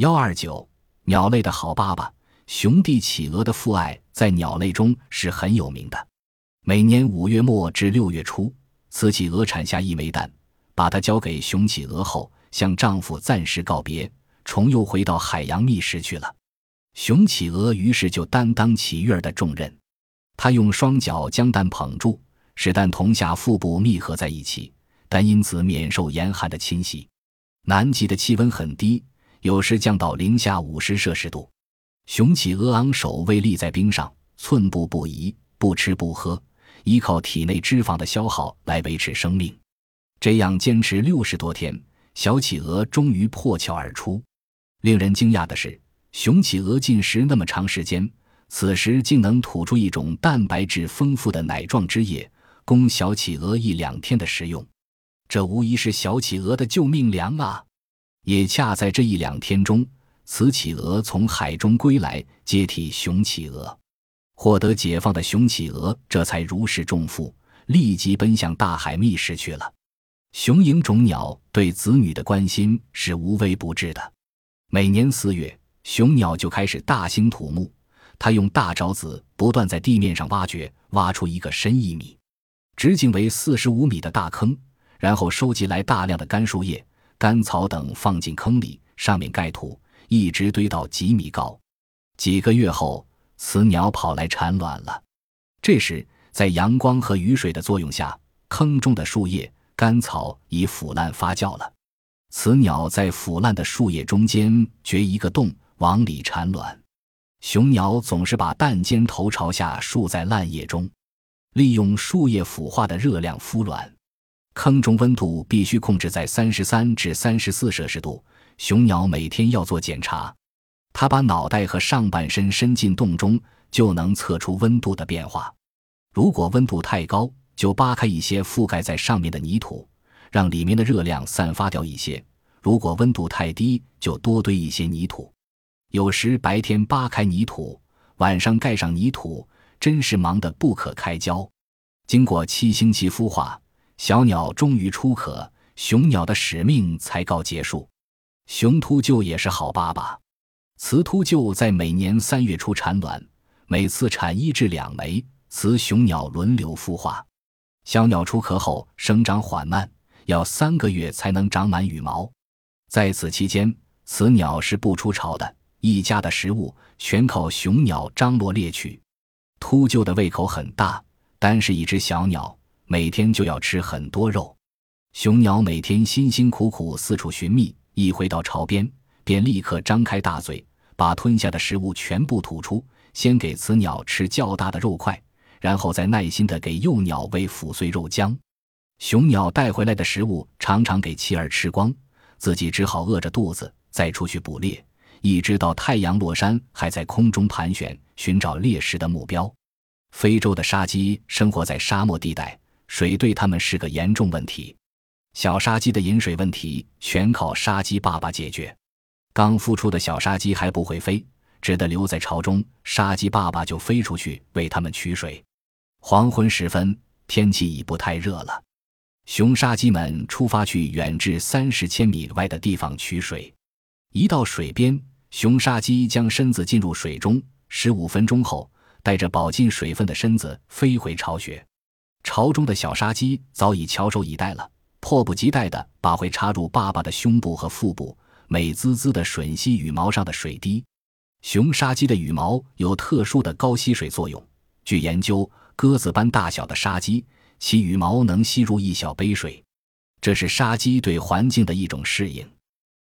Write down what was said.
幺二九，鸟类的好爸爸，雄帝企鹅的父爱在鸟类中是很有名的。每年五月末至六月初，雌企鹅产下一枚蛋，把它交给雄企鹅后，向丈夫暂时告别，重又回到海洋觅食去了。雄企鹅于是就担当起育儿的重任，它用双脚将蛋捧住，使蛋同下腹部密合在一起，但因此免受严寒的侵袭。南极的气温很低，有时降到零下五十摄氏度，雄企鹅昂首位立在冰上，寸步不移，不吃不喝。依靠体内脂肪的消耗来维持生命，这样坚持六十多天，小企鹅终于破壳而出。令人惊讶的是，雄企鹅进食那么长时间，此时竟能吐出一种蛋白质丰富的奶状汁液，供小企鹅一两天的食用。这无疑是小企鹅的救命粮啊！也恰在这一两天中，雌企鹅从海中归来，接替雄企鹅。获得解放的雄企鹅这才如释重负，立即奔向大海觅食去了。雄鹰种鸟对子女的关心是无微不至的。每年四月，雄鸟就开始大兴土木，它用大爪子不断在地面上挖掘，挖出一个深一米、直径为四十五米的大坑，然后收集来大量的干树叶、干草等放进坑里，上面盖土，一直堆到几米高。几个月后。雌鸟跑来产卵了，这时在阳光和雨水的作用下，坑中的树叶、干草已腐烂发酵了。雌鸟在腐烂的树叶中间掘一个洞，往里产卵。雄鸟总是把蛋尖头朝下竖在烂叶中，利用树叶腐化的热量孵卵。坑中温度必须控制在三十三至三十四摄氏度，雄鸟每天要做检查。他把脑袋和上半身伸进洞中，就能测出温度的变化。如果温度太高，就扒开一些覆盖在上面的泥土，让里面的热量散发掉一些；如果温度太低，就多堆一些泥土。有时白天扒开泥土，晚上盖上泥土，真是忙得不可开交。经过七星期孵化，小鸟终于出壳，雄鸟的使命才告结束。雄秃鹫也是好爸爸。雌秃鹫在每年三月初产卵，每次产一至两枚，雌雄鸟轮流孵化。小鸟出壳后生长缓慢，要三个月才能长满羽毛。在此期间，雌鸟是不出巢的，一家的食物全靠雄鸟张罗猎取。秃鹫的胃口很大，单是一只小鸟，每天就要吃很多肉。雄鸟每天辛辛苦苦四处寻觅，一回到巢边，便立刻张开大嘴。把吞下的食物全部吐出，先给雌鸟吃较大的肉块，然后再耐心地给幼鸟喂腐碎肉浆。雄鸟带回来的食物常常给妻儿吃光，自己只好饿着肚子再出去捕猎，一直到太阳落山，还在空中盘旋寻找猎食的目标。非洲的沙鸡生活在沙漠地带，水对它们是个严重问题。小沙鸡的饮水问题全靠沙鸡爸爸解决。刚孵出的小沙鸡还不会飞，只得留在巢中。沙鸡爸爸就飞出去为它们取水。黄昏时分，天气已不太热了，雄沙鸡们出发去远至三十千米外的地方取水。一到水边，雄沙鸡将身子浸入水中，十五分钟后，带着饱进水分的身子飞回巢穴。巢中的小沙鸡早已翘首以待了，迫不及待地把喙插入爸爸的胸部和腹部。美滋滋的吮吸羽毛上的水滴，雄沙鸡的羽毛有特殊的高吸水作用。据研究，鸽子般大小的沙鸡，其羽毛能吸入一小杯水，这是沙鸡对环境的一种适应。